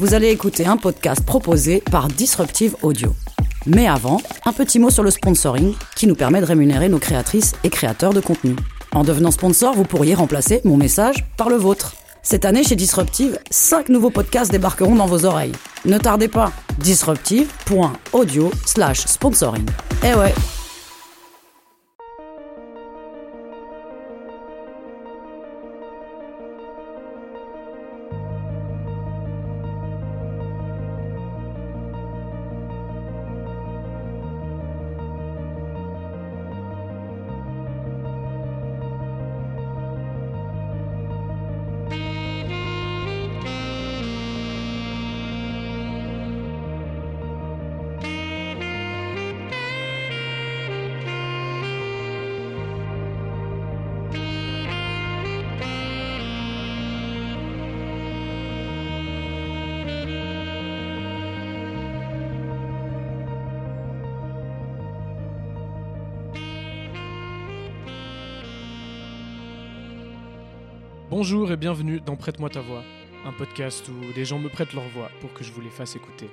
vous allez écouter un podcast proposé par Disruptive Audio. Mais avant, un petit mot sur le sponsoring qui nous permet de rémunérer nos créatrices et créateurs de contenu. En devenant sponsor, vous pourriez remplacer mon message par le vôtre. Cette année, chez Disruptive, 5 nouveaux podcasts débarqueront dans vos oreilles. Ne tardez pas, disruptive.audio slash sponsoring. Eh ouais Bonjour et bienvenue dans Prête-moi ta voix, un podcast où des gens me prêtent leur voix pour que je vous les fasse écouter.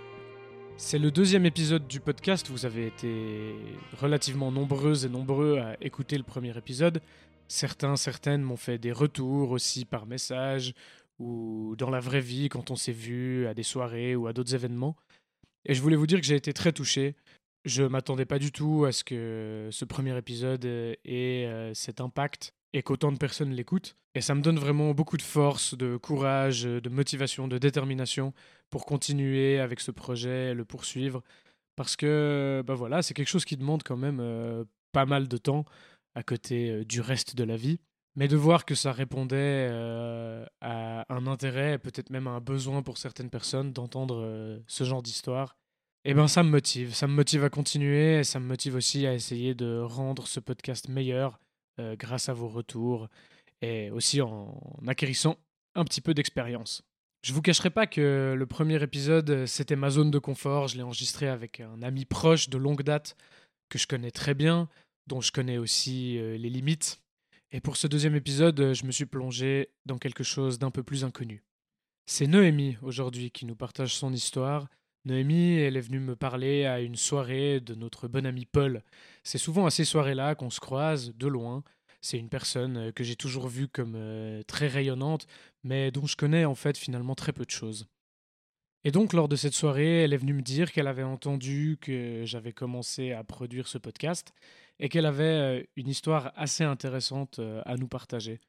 C'est le deuxième épisode du podcast, vous avez été relativement nombreuses et nombreux à écouter le premier épisode. Certains, certaines m'ont fait des retours aussi par message ou dans la vraie vie quand on s'est vu à des soirées ou à d'autres événements. Et je voulais vous dire que j'ai été très touché. Je m'attendais pas du tout à ce que ce premier épisode ait euh, cet impact et qu'autant de personnes l'écoutent. Et ça me donne vraiment beaucoup de force, de courage, de motivation, de détermination pour continuer avec ce projet, le poursuivre. Parce que bah voilà, c'est quelque chose qui demande quand même euh, pas mal de temps à côté euh, du reste de la vie. Mais de voir que ça répondait euh, à un intérêt, peut-être même à un besoin pour certaines personnes d'entendre ce genre d'histoire, eh ben ça me motive. Ça me motive à continuer et ça me motive aussi à essayer de rendre ce podcast meilleur euh, grâce à vos retours et aussi en, acquérissant un petit peu d'expérience. Je vous cacherai pas que le premier épisode, c'était ma zone de confort. Je l'ai enregistré avec un ami proche de longue date que je connais très bien, dont je connais aussi euh, les limites. Et pour ce deuxième épisode, je me suis plongé dans quelque chose d'un peu plus inconnu. C'est Noémie aujourd'hui qui nous partage son histoire. Noémie, elle est venue me parler à une soirée de notre bon ami Paul. C'est souvent à ces soirées-là qu'on se croise de loin. C'est une personne euh, que j'ai toujours vue comme euh, très rayonnante, mais dont je connais en fait finalement très peu de choses. Et donc lors de cette soirée, elle est venue me dire qu'elle avait entendu que j'avais commencé à produire ce podcast et qu'elle avait euh, une histoire assez intéressante à nous partager.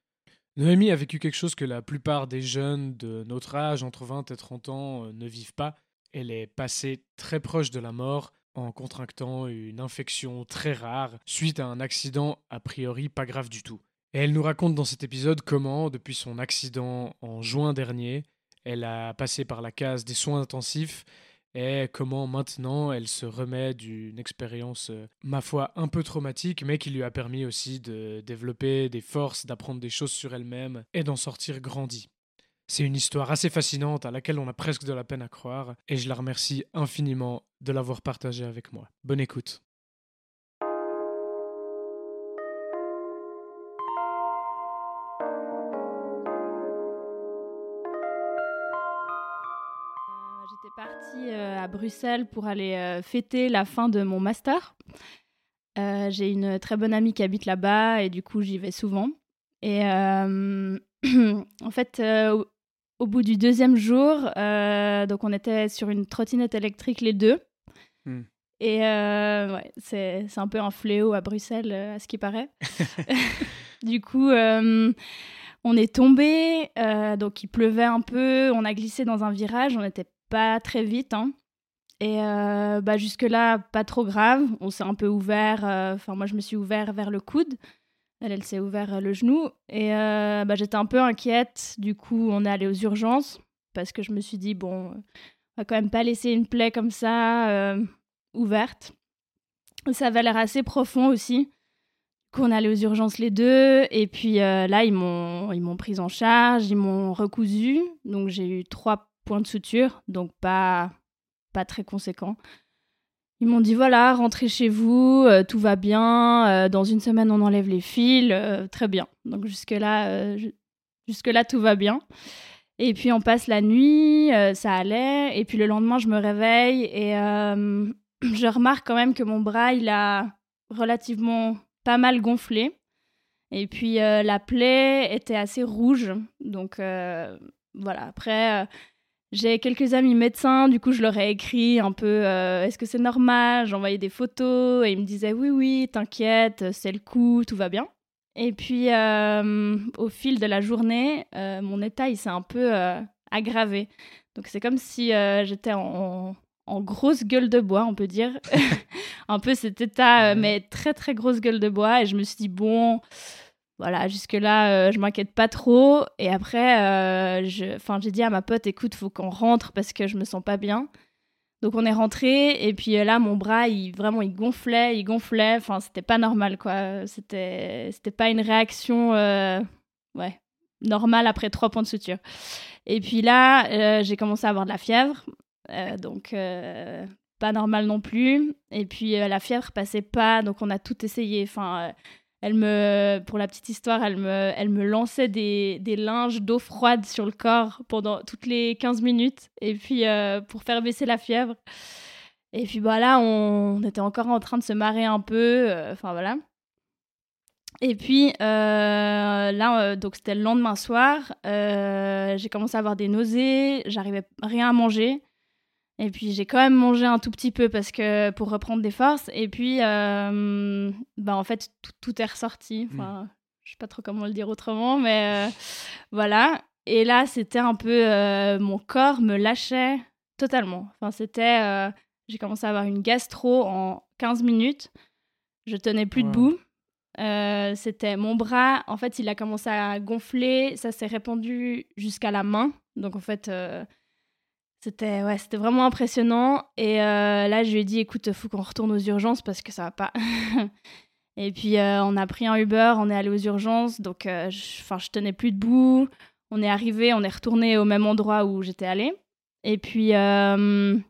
Noémie a vécu quelque chose que la plupart des jeunes de notre âge, entre 20 et 30 ans, ne vivent pas. Elle est passée très proche de la mort en contractant une infection très rare suite à un accident a priori pas grave du tout. Et elle nous raconte dans cet épisode comment, depuis son accident en juin dernier, elle a passé par la case des soins intensifs et comment maintenant elle se remet d'une expérience, euh, ma foi, un peu traumatique, mais qui lui a permis aussi de développer des forces, d'apprendre des choses sur elle-même et d'en sortir grandie. C'est une histoire assez fascinante à laquelle on a presque de la peine à croire et je la remercie infiniment de l'avoir partagée avec moi. Bonne écoute. Euh, j'étais partie euh, à Bruxelles pour aller euh, fêter la fin de mon master. J'ai une très bonne amie qui habite là-bas et du coup j'y vais souvent. Et en fait, au bout du deuxième jour, euh, donc on était sur une trottinette électrique les deux. Hmm. Et euh, ouais, c'est un peu un fléau à Bruxelles, euh, à ce qui paraît. du coup, on est tombé, donc il pleuvait un peu, on a glissé dans un virage, on n'était pas très vite. Hein. Et bah, jusque-là, pas trop grave. On s'est un peu ouvert, enfin moi je me suis ouvert vers le coude. Elle, elle s'est ouvert euh, le genou. Et euh, bah, j'étais un peu inquiète. Du coup, on est allé aux urgences parce que je me suis dit, bon, on va quand même pas laisser une plaie comme ça euh, ouverte. Ça avait l'air assez profond aussi. Qu'on allait aux urgences les deux. Et puis là, ils m'ont, ils m'ont prise en charge, ils m'ont recousu. Donc j'ai eu trois points de suture, donc pas, pas très conséquent. Ils m'ont dit voilà, rentrez chez vous, euh, tout va bien. Euh, dans une semaine, on enlève les fils, euh, très bien. Donc jusque là, jusque là, tout va bien. Et puis on passe la nuit, ça allait. Et puis le lendemain, je me réveille et je remarque quand même que mon bras, il a relativement pas mal gonflé. Et puis la plaie était assez rouge. Donc voilà, après, j'ai quelques amis médecins, du coup je leur ai écrit un peu euh, est-ce que c'est normal? J'envoyais des photos et ils me disaient oui, oui, t'inquiète, c'est le coup, tout va bien. Et puis euh, au fil de la journée, euh, mon état il s'est un peu aggravé. Donc c'est comme si j'étais en, en, grosse gueule de bois, on peut dire. un peu cet état, mais très très grosse gueule de bois. Et je me suis dit bon voilà, jusque-là, euh, je m'inquiète pas trop. Et après, euh, j'ai dit à ma pote, écoute, faut qu'on rentre parce que je me sens pas bien. Donc on est rentré et puis euh, là, mon bras, il vraiment, il gonflait, il gonflait. Enfin, c'était pas normal, quoi. C'était, pas une réaction, ouais, normale après trois points de suture. Et puis là, j'ai commencé à avoir de la fièvre, donc pas normal non plus. Et puis la fièvre passait pas, donc on a tout essayé. Enfin elle me, pour la petite histoire, elle me, elle me lançait des, des linges d'eau froide sur le corps pendant toutes les 15 minutes, et puis euh, pour faire baisser la fièvre. Et puis voilà, on, était encore en train de se marrer un peu, euh, enfin voilà. Et puis euh, là, donc c'était le lendemain soir, j'ai commencé à avoir des nausées, j'arrivais rien à manger. Et puis j'ai quand même mangé un tout petit peu parce que pour reprendre des forces. Et puis, euh, bah en fait, tout, est ressorti. Hmm. Enfin, je sais pas trop comment le dire autrement, mais euh, voilà. Et là, c'était un peu euh, mon corps me lâchait totalement. Enfin, c'était, j'ai commencé à avoir une gastro en 15 minutes. Je tenais plus debout. c'était mon bras. En fait, il a commencé à gonfler. Ça s'est répandu jusqu'à la main. Donc en fait c'était ouais, c'était vraiment impressionnant. Et euh, là, je lui ai dit, écoute, faut qu'on retourne aux urgences parce que ça va pas. et puis, euh, on a pris un Uber, on est allé aux urgences. Donc, euh, je, je tenais plus debout. On est arrivé, on est retourné au même endroit où j'étais allée. Et puis, elle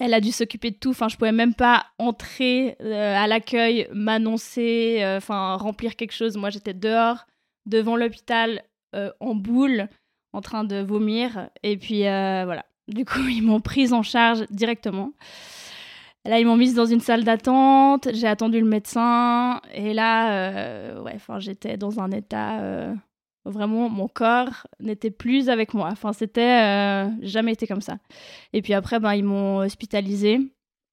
a dû s'occuper de tout. Enfin, je pouvais même pas entrer à l'accueil, m'annoncer, enfin, remplir quelque chose. Moi, j'étais dehors, devant l'hôpital, en boule en train de vomir. Et puis voilà. Du coup, ils m'ont prise en charge directement. Là, ils m'ont mise dans une salle d'attente. J'ai attendu le médecin. Et là, euh, ouais, enfin, j'étais dans un état euh, vraiment, mon corps n'était plus avec moi. Enfin, c'était euh, jamais été comme ça. Et puis après, ben, ils m'ont hospitalisée.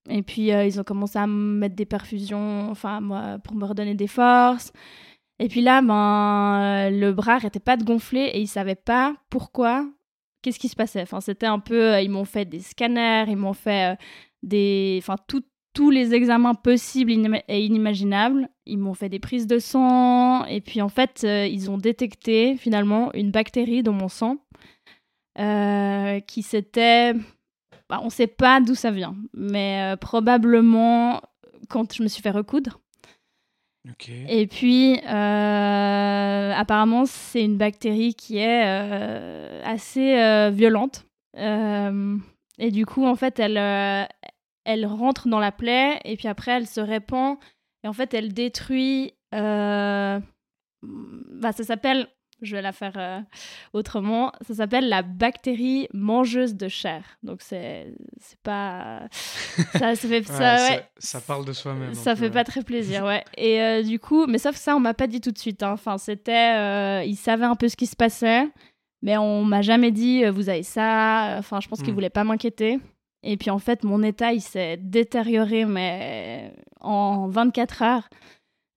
Et puis, ils ont commencé à me mettre des perfusions, enfin, moi, pour me redonner des forces. Et puis là, ben, le bras n'arrêtait pas de gonfler et ils savaient pas pourquoi qu'est-ce qui se passait. Enfin, c'était un peu, euh, ils m'ont fait des scanners, ils m'ont fait euh, des, enfin, tous les examens possibles et inimaginables. Ils m'ont fait des prises de sang et puis en fait, euh, ils ont détecté finalement une bactérie dans mon sang qui s'était, bah, on ne sait pas d'où ça vient, mais probablement quand je me suis fait recoudre. Et puis, euh, apparemment, c'est une bactérie qui est euh, assez euh, violente. et du coup, en fait, elle, elle rentre dans la plaie et puis après, elle se répand. Et en fait, elle détruit. Bah, ça s'appelle je vais la faire euh, autrement. Ça s'appelle la bactérie mangeuse de chair. Donc c'est c'est pas ça, ça fait ça, ça, parle de soi-même. Ça fait pas très plaisir, ouais. Et euh, du coup, mais sauf ça, on m'a pas dit tout de suite. Hein. Enfin, c'était, euh, ils savaient un peu ce qui se passait, mais on m'a jamais dit vous avez ça. Enfin, je pense qu'ils hmm. voulaient pas m'inquiéter. Et puis en fait, mon état, il s'est détérioré, mais en 24 heures.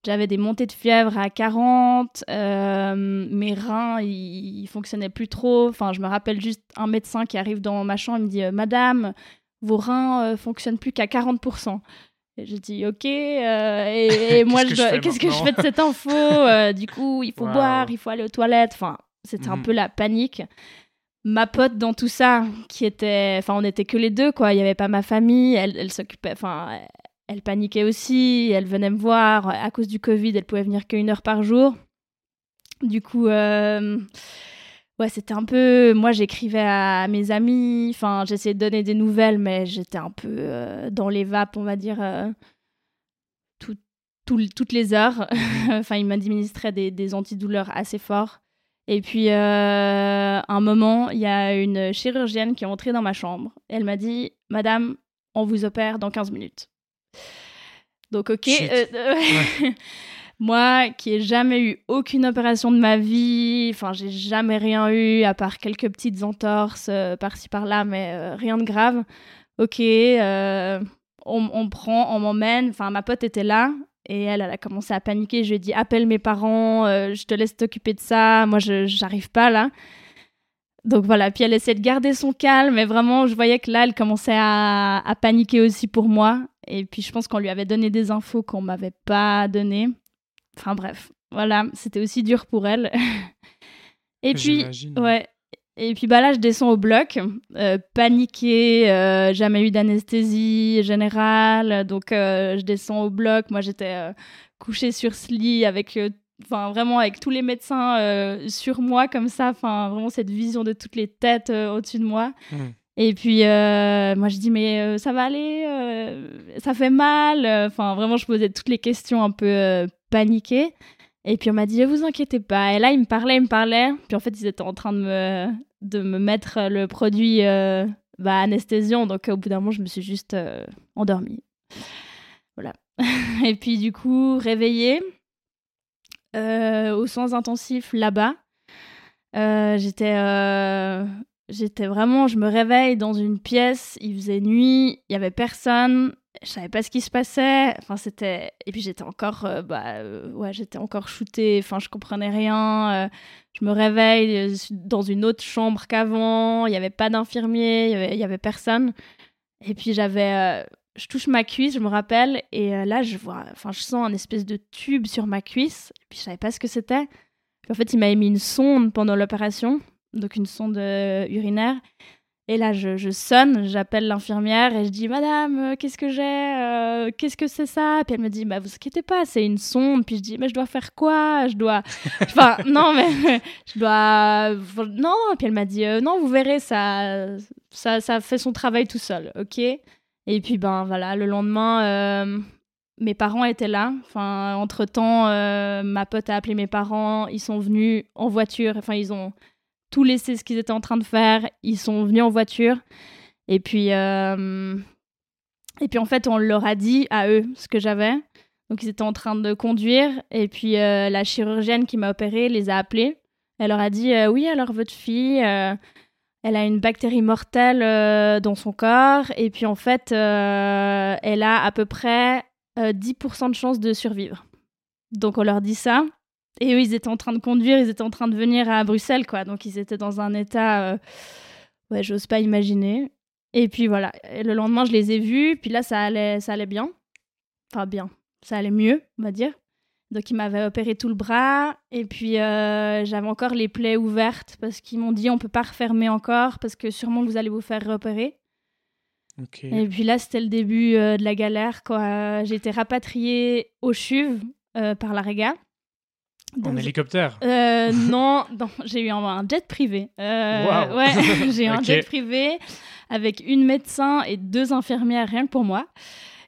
J'avais des montées de fièvre à 40, euh, mes reins, ils, fonctionnaient plus trop. Enfin, je me rappelle juste un médecin qui arrive dans ma chambre, il me dit euh, Madame, vos reins euh, fonctionnent plus qu'à 40%. Et je dis ok, et, moi qu'est-ce que je fais de cette info Du coup, il faut boire, il faut aller aux toilettes. Enfin, c'était un mhm. peu la panique. Ma pote dans tout ça, qui était, enfin, on n'était que les deux quoi. Il y avait pas ma famille. Elle, elle s'occupait, enfin, elle paniquait aussi, elle venait me voir. À cause du Covid, elle pouvait venir qu'une heure par jour. Du coup, euh, ouais, c'était un peu. Moi, j'écrivais à mes amis, enfin, j'essayais de donner des nouvelles, mais j'étais un peu euh, dans les vapes, on va dire, euh, toutes les heures. enfin, il m'administrait des, des antidouleurs assez forts. Et puis, un moment, il y a une chirurgienne qui est entrée dans ma chambre. Elle m'a dit Madame, on vous opère dans 15 minutes. Donc, ok. Euh, ouais. Moi, qui ai jamais eu aucune opération de ma vie, enfin, j'ai jamais rien eu à part quelques petites entorses euh, par-ci par-là, mais euh, rien de grave. Ok, euh, on, on, prend, on m'emmène. Enfin, ma pote était là et elle, elle a commencé à paniquer. Je lui ai dit appelle mes parents, je te laisse t'occuper de ça. Moi, je j'arrive pas là. Donc voilà, puis elle essayait de garder son calme, mais vraiment, je voyais que là, elle commençait à, à paniquer aussi pour moi. Et puis, je pense qu'on lui avait donné des infos qu'on m'avait pas données. Enfin bref, voilà, c'était aussi dur pour elle. et puis, ouais. Et puis bah là, je descends au bloc, euh, paniquée, euh, jamais eu d'anesthésie générale, donc euh, je descends au bloc. Moi, j'étais couchée sur ce lit avec, enfin vraiment avec tous les médecins euh, sur moi comme ça, enfin vraiment cette vision de toutes les têtes au-dessus de moi. Mmh. Et puis, euh, moi, je dis, mais euh, ça va aller, euh, ça fait mal. Enfin, vraiment, je posais toutes les questions un peu paniquées. Et puis, on m'a dit, ne vous inquiétez pas. Et là, ils me parlaient, ils me parlaient. Puis, en fait, ils étaient en train de me, de me mettre le produit bah, anesthésiant. Donc, au bout d'un moment, je me suis juste endormie. Voilà. Et puis, du coup, réveillée aux soins intensifs là-bas. J'étais J'étais vraiment, je me réveille dans une pièce, il faisait nuit, il y avait personne, je savais pas ce qui se passait. Enfin, c'était et puis j'étais encore, euh, bah euh, ouais, j'étais encore shootée. Enfin, je comprenais rien. Euh, je me réveille dans une autre chambre qu'avant. Il y avait pas d'infirmier, il y avait, y avait, personne. Et puis j'avais, je touche ma cuisse, je me rappelle, et là je vois, enfin, je sens un espèce de tube sur ma cuisse. Et puis je savais pas ce que c'était. en fait, il m'avait mis une sonde pendant l'opération donc une sonde euh, urinaire. Et là, je, sonne, j'appelle l'infirmière et je dis Madame, euh, qu'est-ce que j'ai euh, Qu'est-ce que c'est ça? Puis elle me dit Bah, vous inquiétez pas, c'est une sonde. Puis je dis Mais je dois faire quoi? Je dois. Enfin, non, mais je dois. Non. Puis elle m'a dit Non, vous verrez, ça, ça, ça fait son travail tout seul, ok? Et puis, ben voilà, le lendemain, mes parents étaient là. Enfin, entre temps, ma pote a appelé mes parents, ils sont venus en voiture. Enfin, ils ont tout laissé ce qu'ils étaient en train de faire. Ils sont venus en voiture. Et puis, euh... et puis en fait, on leur a dit à eux ce que j'avais. Donc ils étaient en train de conduire. Et puis euh, la chirurgienne qui m'a opéré les a appelés. Elle leur a dit euh, Oui, alors votre fille, euh, elle a une bactérie mortelle euh, dans son corps. Et puis en fait, euh, elle a à peu près 10% de chances de survivre. Donc on leur dit ça. Et eux, ils étaient en train de conduire, ils étaient en train de venir à Bruxelles, quoi. Donc, ils étaient dans un état. Euh... Ouais, j'ose pas imaginer. Et puis voilà. Le lendemain, je les ai vus. Puis là, ça allait, ça allait bien. Enfin, bien. Ça allait mieux, on va dire. Donc, ils m'avaient opéré tout le bras. Et puis, euh, j'avais encore les plaies ouvertes parce qu'ils m'ont dit on peut pas refermer encore parce que sûrement vous allez vous faire repérer. Okay. Et puis là, c'était le début euh, de la galère. quoi. J'ai été rapatriée au CHUV euh, par la Rega. En hélicoptère Non, non j'ai eu un, un, jet privé. Wow. Ouais, j'ai eu okay. un jet privé avec une médecin et deux infirmières rien que pour moi.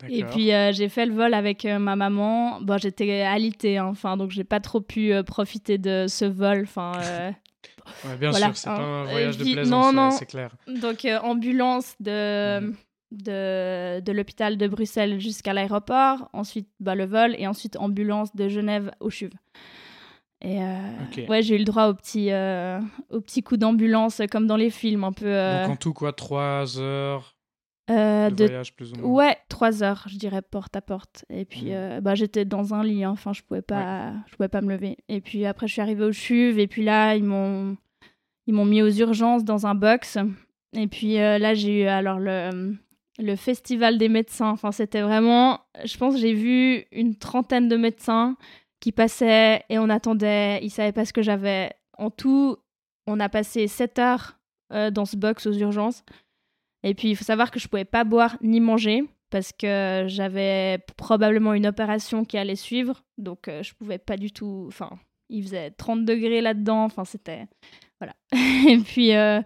Et puis euh, j'ai fait le vol avec euh, ma maman. Bon, j'étais alitée, hein, enfin, donc j'ai pas trop pu euh, profiter de ce vol. Enfin, ouais, bien voilà. sûr, c'est pas un voyage de plaisance, non, non. c'est clair. Donc ambulance de. Mmh de, de l'hôpital de Bruxelles jusqu'à l'aéroport, ensuite bah, le vol et ensuite ambulance de Genève au CHUV. Et euh, okay. ouais, j'ai eu le droit au petit, euh, au petit coup d'ambulance comme dans les films, un peu. Euh... Donc en tout quoi, trois heures de, de, voyage plus ou moins. Ouais, trois heures, je dirais porte à porte. Et puis mmh. bah j'étais dans un lit, hein. enfin je pouvais pas, ouais. je pouvais pas me lever. Et puis après je suis arrivée au CHUV et puis là ils m'ont, ils m'ont mis aux urgences dans un box. Et puis là j'ai eu alors le le festival des médecins. Enfin, c'était vraiment. Je pense j'ai vu une trentaine de médecins qui passaient et on attendait. Ils savaient pas ce que j'avais. En tout, on a passé 7 heures euh, dans ce box aux urgences. Et puis, il faut savoir que je pouvais pas boire ni manger parce que j'avais probablement une opération qui allait suivre. Donc, euh, je pouvais pas du tout. Enfin, il faisait 30 degrés là-dedans. Enfin, c'était. Voilà. et puis. Euh...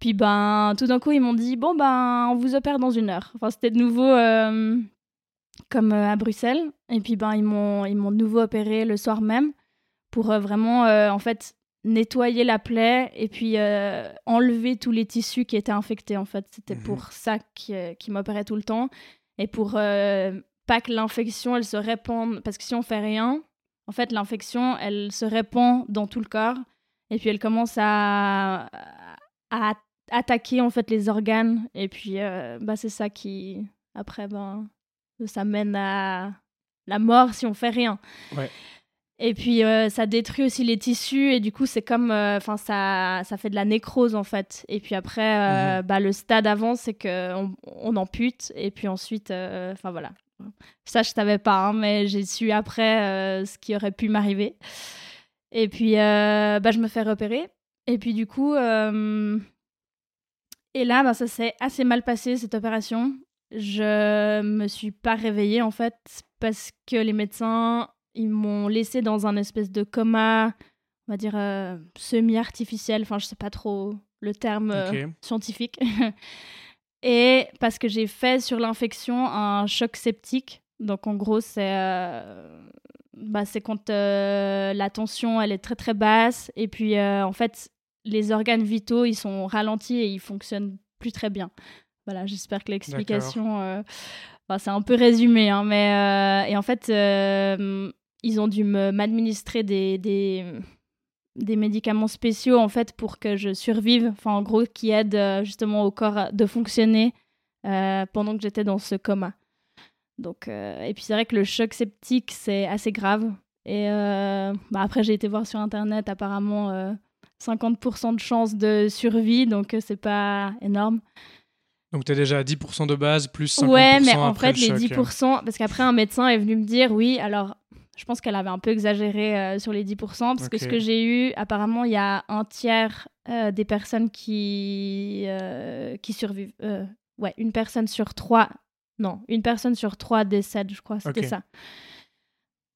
Puis ben, tout d'un coup, ils m'ont dit bon ben, on vous opère dans une heure. Enfin, c'était de nouveau euh, comme euh, à Bruxelles. Et puis ben, ils m'ont ils m'ont de nouveau opéré le soir même pour vraiment, en fait, nettoyer la plaie et puis euh, enlever tous les tissus qui étaient infectés en fait. C'était Mhm. pour ça qui, qui m'opérait tout le temps et pour euh, pas que l'infection elle se répande parce que si on fait rien, en fait l'infection elle se répand dans tout le corps et puis elle commence à, à attaquer en fait les organes et puis euh, bah c'est ça qui après ben ça mène à la mort si on fait rien. Ouais. Et puis euh, ça détruit aussi les tissus et du coup c'est comme enfin ça ça fait de la nécrose en fait. Et puis après euh, bah, le stade avant c'est que on, on ampute et puis ensuite euh, enfin voilà. Ça je savais pas hein, mais j'ai su après euh, ce qui aurait pu m'arriver. Et puis euh, bah, je me fais repérer et puis du coup euh, et là bah, ça s'est assez mal passé cette opération. Je me suis pas réveillée en fait parce que les médecins ils m'ont laissé dans un espèce de coma, on va dire euh, semi-artificiel, enfin je sais pas trop le terme euh, scientifique. Et parce que j'ai fait sur l'infection un choc septique. Donc en gros c'est euh, bah, quand la tension elle est très très basse et puis en fait les organes vitaux ils sont ralentis et ils fonctionnent plus très bien. Voilà, j'espère que l'explication euh, enfin, c'est un peu résumé hein, mais euh, et en fait euh, ils ont dû m'administrer des, des, des médicaments spéciaux en fait pour que je survive, enfin en gros qui aident euh, justement au corps de fonctionner euh, pendant que j'étais dans ce coma. Donc euh, et puis c'est vrai que le choc septique c'est assez grave et euh, bah, après j'ai été voir sur internet apparemment euh, 50% de chance de survie donc c'est pas énorme. Donc tu es déjà à 10% de base, plus 50% Ouais, mais en après fait, le les choc. 10%, parce qu'après, un médecin est venu me dire, oui, alors, je pense qu'elle avait un peu exagéré euh, sur les 10%, parce que ce que j'ai eu, apparemment, il y a un tiers euh, des personnes qui, euh, qui survivent. Ouais, une personne sur trois, non, une personne sur trois décède, je crois, c'était ça.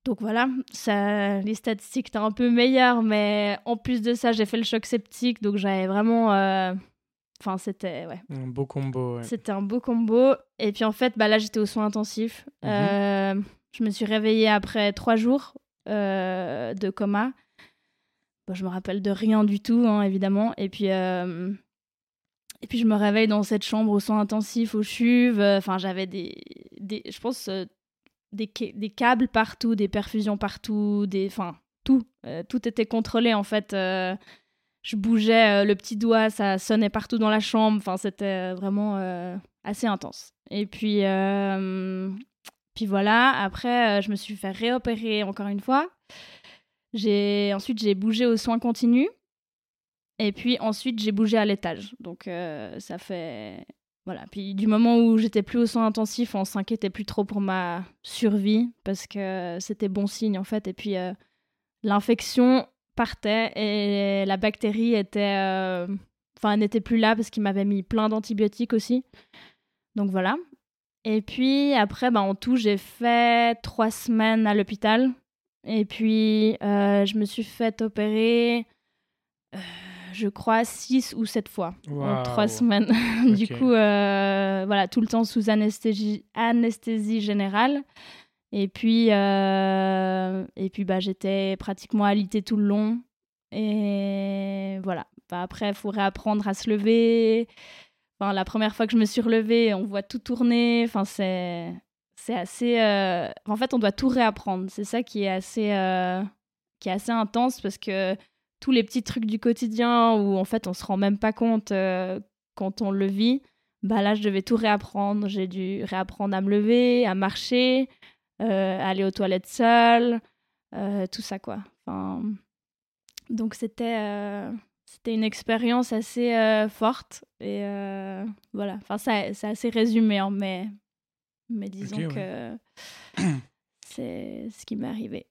Donc voilà, ça, les statistiques étaient un peu meilleures, mais en plus de ça, j'ai fait le choc septique, donc j'avais vraiment... Enfin, c'était... Ouais, Un beau combo. ouais. c'était un beau combo. Et puis en fait, bah, là, j'étais aux soins intensifs. Mhm. Je me suis réveillée après trois jours euh, de coma. Bon, je me rappelle de rien du tout, hein, évidemment. Et puis, euh, et puis je me réveille dans cette chambre aux soins intensifs, aux chuves. Enfin, j'avais des, des, je pense, euh, des, câbles partout, des perfusions partout, des, enfin, tout. Tout était contrôlé en fait. Je bougeais le petit doigt, ça sonnait partout dans la chambre. Enfin, c'était vraiment assez intense. Et puis, puis voilà. Après, euh, je me suis fait réopérer encore une fois. J'ai ensuite j'ai bougé aux soins continus. Et puis ensuite j'ai bougé à l'étage. Donc euh, ça fait voilà. Puis du moment où j'étais plus aux soins intensifs, on s'inquiétait plus trop pour ma survie parce que c'était bon signe en fait. Et puis euh, l'infection partait et la bactérie était, enfin, n'était plus là parce qu'il m'avait mis plein d'antibiotiques aussi. Donc voilà. Et puis après, bah, en tout, j'ai fait trois semaines à l'hôpital. Et puis, euh, je me suis fait opérer, euh, je crois, six ou sept fois en trois semaines. du coup, euh, voilà, tout le temps sous anesthésie, anesthésie générale. Et puis, et puis bah, j'étais pratiquement alitée tout le long. Et voilà. Bah, après, il faut réapprendre à se lever. Enfin, la première fois que je me suis relevée, on voit tout tourner. Enfin, c'est, c'est assez. euh, En fait, on doit tout réapprendre. C'est ça qui est assez, euh, qui est assez intense parce que tous les petits trucs du quotidien où en fait on se rend même pas compte euh, quand on le vit, bah là je devais tout réapprendre. J'ai dû réapprendre à me lever, à marcher, aller aux toilettes seule, tout ça quoi. Donc c'était c'était une expérience assez euh, forte et euh, voilà. Enfin ça- c'est assez résumé hein, mais mais disons que c'est ce qui m'est arrivé.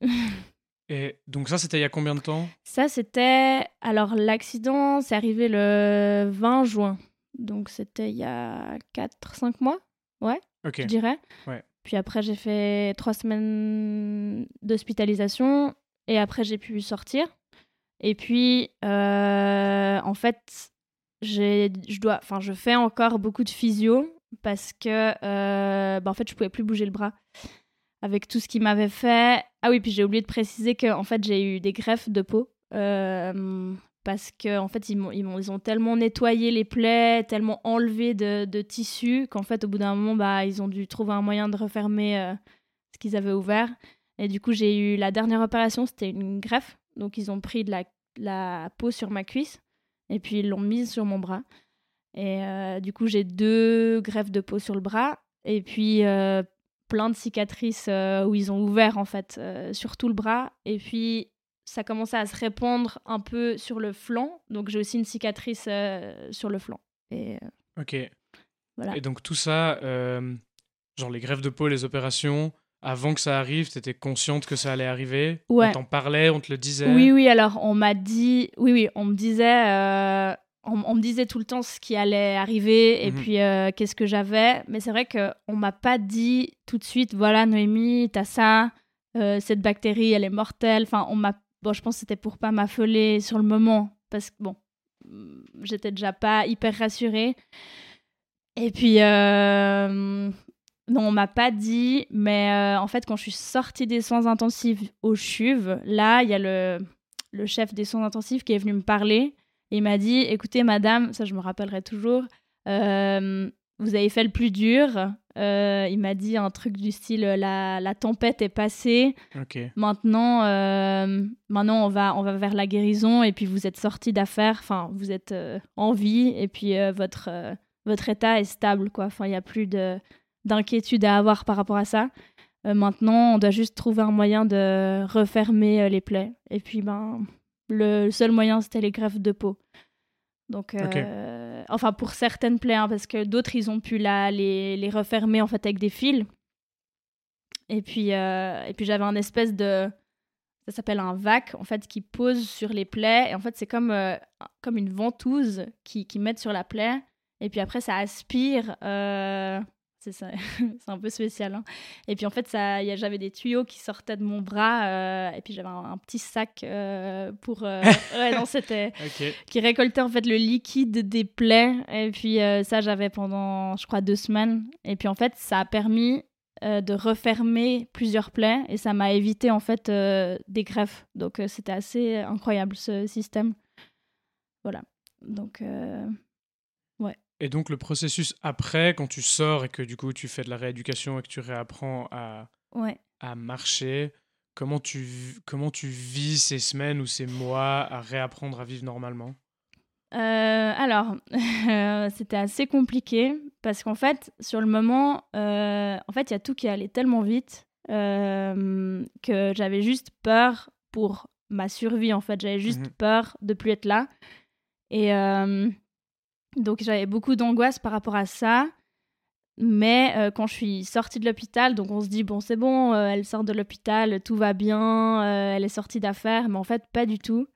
Et donc ça, c'était il y a combien de temps? Ça, c'était. Alors, l'accident, c'est arrivé le 20 juin. Donc, c'était il y a 4-5 mois, Ok. je dirais. Ouais. Puis après, j'ai fait 3 semaines d'hospitalisation. Et après, j'ai pu sortir. Et puis, euh, en fait, je dois, je fais encore beaucoup de physio parce que, euh, bah, en fait, je pouvais plus bouger le bras avec tout ce qu'il m'avait fait. Ah oui, puis j'ai oublié de préciser que, en fait, j'ai eu des greffes de peau euh, parce qu'en en fait, ils, ils, ils, ont tellement nettoyé les plaies, tellement enlevé de, de tissu qu'en fait, au bout d'un moment, bah, ils ont dû trouver un moyen de refermer ce qu'ils avaient ouvert. Et du coup, j'ai eu la dernière opération, c'était une greffe. Donc, ils ont pris de la, la peau sur ma cuisse et puis ils l'ont mise sur mon bras. Et euh, du coup, j'ai deux greffes de peau sur le bras et puis euh, plein de cicatrices euh, où ils ont ouvert en fait sur tout le bras. Et puis ça commençait à se répandre un peu sur le flanc. Donc j'ai aussi une cicatrice sur le flanc. Et, ok. Voilà. Et donc tout ça, genre les greffes de peau, les opérations, avant que ça arrive, tu étais consciente que ça allait arriver? Ouais. On t'en parlait, on te le disait? Oui, oui, alors on m'a dit, oui, oui, on me disait, on, me disait tout le temps ce qui allait arriver et mhm. puis euh, qu'est-ce que j'avais. Mais c'est vrai qu'on m'a pas dit tout de suite, voilà Noémie, t'as ça, euh, cette bactérie, elle est mortelle. Enfin, on m'a, bon, je pense que c'était pour pas m'affoler sur le moment parce que bon, j'étais déjà pas hyper rassurée. Et puis, euh, non, on m'a pas dit, mais en fait, quand je suis sortie des soins intensifs au CHUV, là, il y a le, le chef des soins intensifs qui est venu me parler il m'a dit écoutez, madame, ça je me rappellerai toujours, euh, vous avez fait le plus dur. Euh, il m'a dit un truc du style la, la tempête est passée. Maintenant, euh, maintenant on va, on va vers la guérison et puis vous êtes sorti d'affaires. Enfin, vous êtes en vie et puis votre, votre état est stable. Quoi. Enfin, il n'y a plus de, d'inquiétude à avoir par rapport à ça. maintenant, on doit juste trouver un moyen de refermer les plaies. Et puis, ben, le seul moyen, c'était les greffes de peau. Donc, euh, enfin, pour certaines plaies, hein, parce que d'autres, ils ont pu la, les, les, refermer en fait avec des fils. Et puis, euh, et puis j'avais un espèce de. Ça s'appelle un vac, en fait, qui pose sur les plaies. Et en fait, c'est comme, euh, comme une ventouse qui, qui met sur la plaie. Et puis après, ça aspire c'est un peu spécial. Hein. Et puis en fait, ça, j'avais des tuyaux qui sortaient de mon bras, euh, et puis j'avais un, petit sac euh, pour, euh, ouais, non, c'était qui récoltait en fait le liquide des plaies. Et puis ça, j'avais pendant, je crois, deux semaines. Et puis en fait, ça a permis de refermer plusieurs plaies, et ça m'a évité en fait des greffes. Donc c'était assez incroyable ce système. Voilà. Donc et donc le processus après, quand tu sors et que du coup tu fais de la rééducation et que tu réapprends à, à marcher, comment tu, comment tu vis ces semaines ou ces mois à réapprendre à vivre normalement? Euh, alors, c'était assez compliqué parce qu'en fait, sur le moment, euh, en fait, il y a tout qui allait tellement vite euh, que j'avais juste peur pour ma survie. En fait, j'avais juste mmh peur de plus être là. Et donc j'avais beaucoup d'angoisse par rapport à ça. Mais euh, quand je suis sortie de l'hôpital, donc on se dit, bon, c'est bon, euh, elle sort de l'hôpital, tout va bien, euh, elle est sortie d'affaires, mais en fait, pas du tout.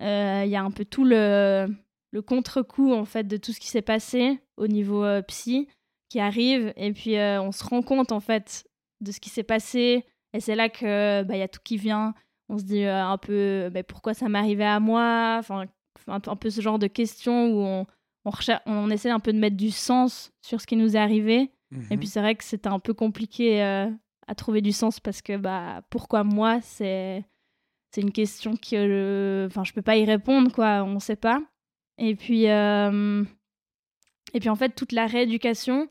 Il y a un peu tout le, le contre-coup, en fait, de tout ce qui s'est passé au niveau psy qui arrive, et puis on se rend compte, en fait, de ce qui s'est passé, et c'est là que bah, y a tout qui vient. On se dit un peu, bah, pourquoi ça m'arrivait à moi, enfin, un, un, peu ce genre de questions où on on, essaie un peu de mettre du sens sur ce qui nous est arrivé. Et puis mhm. c'est vrai que c'était un peu compliqué euh, à trouver du sens parce que bah pourquoi moi? C'est c'est une question que je... enfin je peux pas y répondre quoi, on sait pas. Et puis euh, et puis en fait toute la rééducation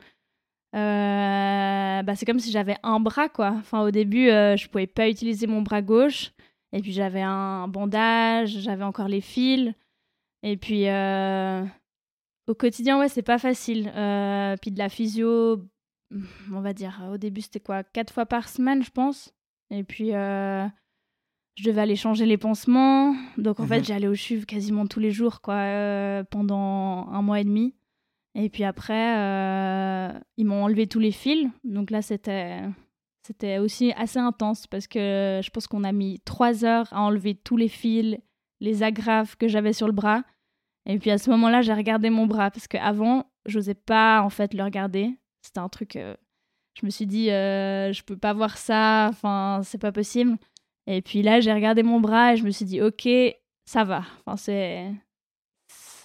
euh, bah, c'est comme si j'avais un bras quoi. Enfin au début je pouvais pas utiliser mon bras gauche et puis j'avais un bandage, j'avais encore les fils et puis au quotidien, ouais, c'est pas facile. Euh, puis de la physio, on va dire, au début, c'était quoi Quatre fois par semaine, je pense. Et puis, euh, je devais aller changer les pansements. Donc, en fait, mhm. j'allais au CHUV quasiment tous les jours, quoi, euh, pendant un mois et demi. Et puis après, ils m'ont enlevé tous les fils. Donc là, c'était. C'était aussi assez intense parce que je pense qu'on a mis trois heures à enlever tous les fils, les agrafes que j'avais sur le bras. Et puis à ce moment-là, j'ai regardé mon bras parce qu'avant, j'osais pas en fait le regarder. C'était un truc. Euh, je me suis dit, euh, je peux pas voir ça, enfin, c'est pas possible. Et puis là, j'ai regardé mon bras et je me suis dit, ok, ça va. Enfin, c'est.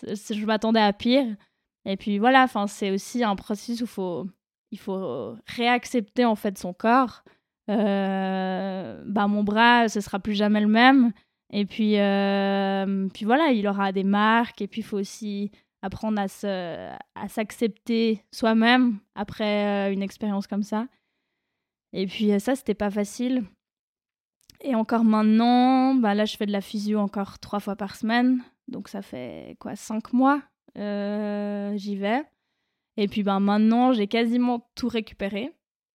Je m'attendais à pire. Et puis voilà, enfin, c'est aussi un processus où il faut réaccepter en fait son corps. Euh, bah, mon bras, ce sera plus jamais le même. Et puis, euh, puis voilà, il aura des marques. Et puis, il faut aussi apprendre à, se, à s'accepter soi-même après euh, une expérience comme ça. Et puis, euh, ça, c'était pas facile. Et encore maintenant, bah là, je fais de la physio encore trois fois par semaine. Donc, ça fait quoi, cinq mois J'y vais. Et puis, ben, maintenant, j'ai quasiment tout récupéré.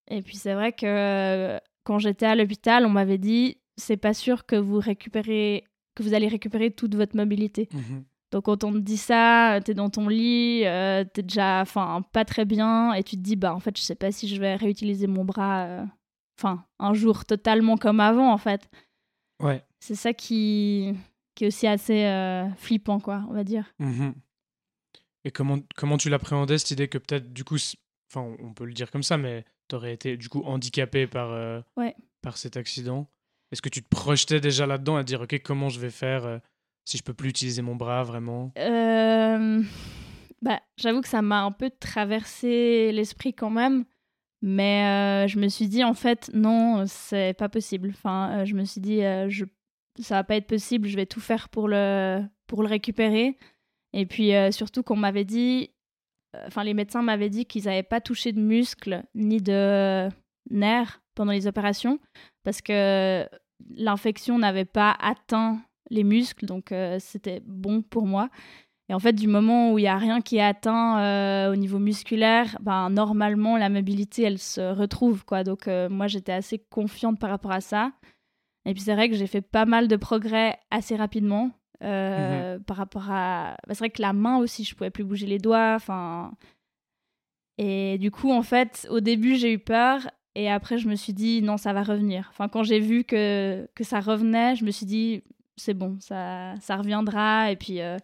Et puis, c'est vrai que quand j'étais à l'hôpital, on m'avait dit c'est pas sûr que vous récupérez que vous allez récupérer toute votre mobilité. Mhm. Donc quand on te dit ça, t'es dans ton lit, euh, t'es déjà enfin pas très bien et tu te dis bah en fait je sais pas si je vais réutiliser mon bras euh, enfin un jour totalement comme avant en fait. Ouais. C'est ça qui qui est aussi assez euh, flippant quoi, on va dire. Mhm. Et comment comment tu l'appréhendais cette idée que peut-être du coup enfin on peut le dire comme ça mais t'aurais été du coup handicapé par par cet accident? Est-ce que tu te projetais déjà là-dedans à dire, OK, comment je vais faire euh, si je peux plus utiliser mon bras vraiment? Euh, bah, J'avoue que ça m'a un peu traversé l'esprit quand même. Mais euh, je me suis dit, en fait, non, c'est pas possible. Enfin, je me suis dit, je, ça va pas être possible, je vais tout faire pour le, pour le récupérer. Et puis, surtout qu'on m'avait dit, enfin, les médecins m'avaient dit qu'ils n'avaient pas touché de muscles ni de nerfs pendant les opérations parce que l'infection n'avait pas atteint les muscles, donc euh, c'était bon pour moi. Et en fait, du moment où il n'y a rien qui est atteint euh, au niveau musculaire, ben, normalement, la mobilité, elle se retrouve. Quoi. Donc, euh, moi, j'étais assez confiante par rapport à ça. Et puis, c'est vrai que j'ai fait pas mal de progrès assez rapidement mhm. par rapport à... Bah, c'est vrai que la main aussi, je pouvais plus bouger les doigts. Enfin... Et du coup, en fait, au début, j'ai eu peur. Et après, je me suis dit, non, ça va revenir. Enfin, quand j'ai vu que, que ça revenait, je me suis dit, c'est bon, ça, ça reviendra. Et puis, euh,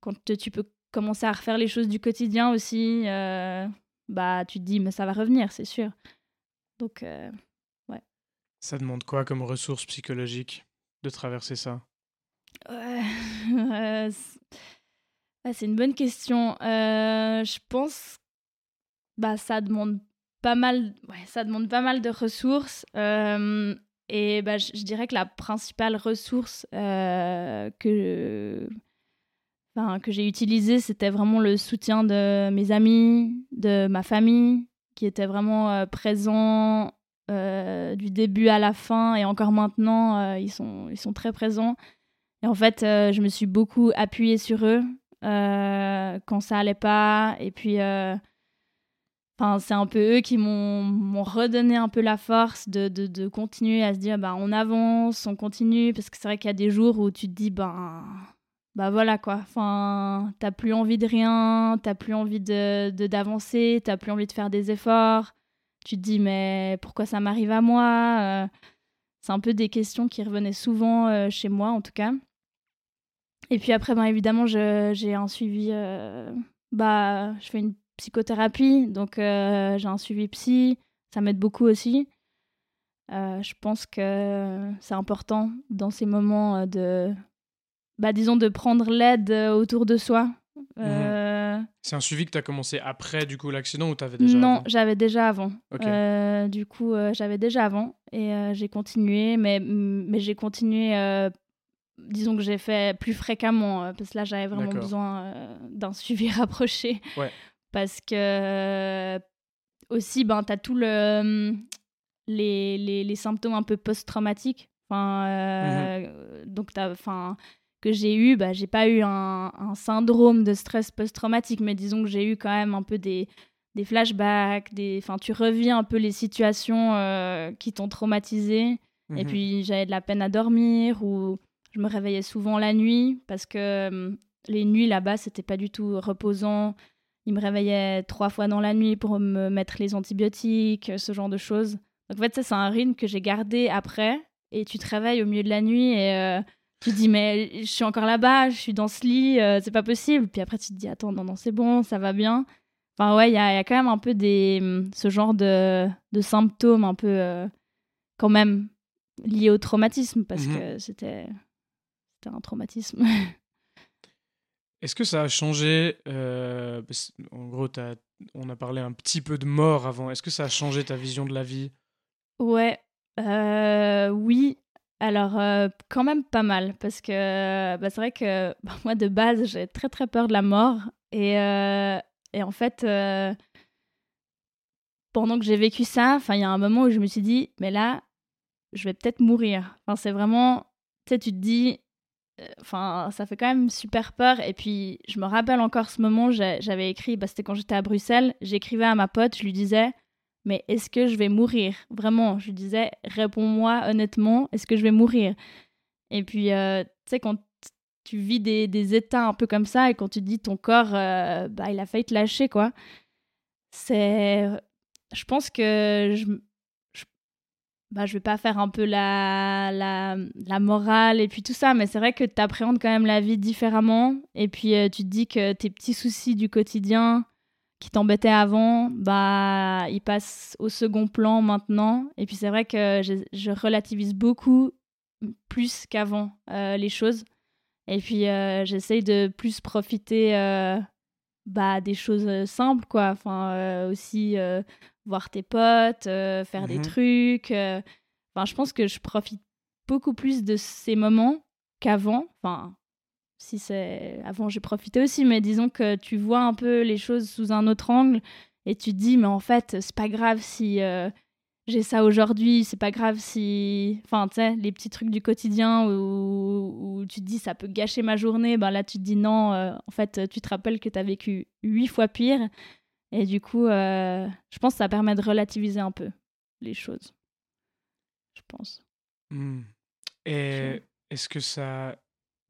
quand tu peux commencer à refaire les choses du quotidien aussi, euh, bah, tu te dis, mais ça va revenir, c'est sûr. Donc, euh, ouais. Ça demande quoi comme ressources psychologiques de traverser ça? Ouais. c'est une bonne question. je pense bah ça demande pas mal, ça demande pas mal de ressources. Euh, et bah, je, dirais que la principale ressource euh, que, que j'ai utilisée, c'était vraiment le soutien de mes amis, de ma famille, qui étaient vraiment euh, présents du début à la fin et encore maintenant, ils, sont, ils sont très présents. Et en fait, je me suis beaucoup appuyée sur eux quand ça allait pas. Et puis c'est un peu eux qui m'ont redonné un peu la force de, de, continuer à se dire bah, on avance, on continue. Parce que c'est vrai qu'il y a des jours où tu te dis bah, bah voilà quoi. Enfin, t'as plus envie de rien, t'as plus envie d'avancer, de, d'avancer t'as plus envie de faire des efforts. Tu te dis mais pourquoi ça m'arrive à moi euh, C'est un peu des questions qui revenaient souvent euh, chez moi en tout cas. Et puis après, ben, évidemment, j'ai un suivi. Euh, bah, je fais une psychothérapie, donc euh, j'ai un suivi psy, ça m'aide beaucoup aussi. Euh, je pense que c'est important dans ces moments euh, de, bah, disons, de prendre l'aide autour de soi. Mhm. C'est un suivi que tu as commencé après du coup l'accident ou tu avais déjà Non, j'avais déjà avant. du coup, j'avais déjà avant et j'ai continué, mais, mais j'ai continué disons que j'ai fait plus fréquemment, parce que là j'avais vraiment besoin d'un suivi rapproché ouais parce que aussi, ben, tu as tout le, les, les, les, symptômes un peu post-traumatiques. Enfin, euh, mmh Donc, enfin, que j'ai eu, bah, j'ai pas eu un, un, syndrome de stress post-traumatique, mais disons que j'ai eu quand même un peu des, des flashbacks, des, enfin, tu revis un peu les situations euh, qui t'ont traumatisé. Et mmh puis, j'avais de la peine à dormir ou je me réveillais souvent la nuit parce que les nuits là-bas, c'était pas du tout reposant. Il me réveillait trois fois dans la nuit pour me mettre les antibiotiques, ce genre de choses. Donc en fait, ça, c'est un rythme que j'ai gardé après. Et tu te réveilles au milieu de la nuit et euh, tu te dis, mais je suis encore là-bas, je suis dans ce lit, euh, c'est pas possible. Puis après, tu te dis, attends, non, non, c'est bon, ça va bien. Enfin, ouais, il y, y a, quand même un peu des, ce genre de, de symptômes un peu, euh, quand même, liés au traumatisme, parce mmh que c'était un traumatisme. Est-ce que ça a changé euh, En gros, on a parlé un petit peu de mort avant. Est-ce que ça a changé ta vision de la vie? Ouais, euh, oui. Alors, euh, quand même pas mal, parce que bah, c'est vrai que bah, moi, de base, j'ai très très peur de la mort. Et, et en fait, pendant que j'ai vécu ça, il y a un moment où je me suis dit, mais là, je vais peut-être mourir. Enfin, c'est vraiment, tu sais, tu te dis, enfin, ça fait quand même super peur. Et puis, je me rappelle encore ce moment, j'avais écrit, bah, c'était quand j'étais à Bruxelles, j'écrivais à ma pote, je lui disais, mais est-ce que je vais mourir? Vraiment, je disais, réponds-moi honnêtement, est-ce que je vais mourir? Et puis, euh, tu sais, quand tu vis des, états un peu comme ça et quand tu dis ton corps, euh, bah, il a failli te lâcher, quoi. C'est. Je pense que je bah, je vais pas faire un peu la, la, la morale et puis tout ça, mais c'est vrai que tu appréhendes quand même la vie différemment. Et puis, euh, tu te dis que tes petits soucis du quotidien, qui t'embêtait avant, bah, il passe au second plan maintenant. Et puis c'est vrai que je, relativise beaucoup plus qu'avant euh, les choses. Et puis euh, j'essaye de plus profiter bah, des choses simples, quoi. Enfin, aussi voir tes potes, faire des mhm. trucs. Enfin, je pense que je profite beaucoup plus de ces moments qu'avant. Enfin, si c'est avant j'ai profité aussi mais disons que tu vois un peu les choses sous un autre angle et tu te dis mais en fait c'est pas grave si j'ai ça aujourd'hui c'est pas grave si enfin tu sais les petits trucs du quotidien où, tu te dis ça peut gâcher ma journée ben là tu te dis non euh, en fait tu te rappelles que tu as vécu huit fois pire. Et du coup euh, je pense que ça permet de relativiser un peu les choses je pense. Mmh. et est-ce que ça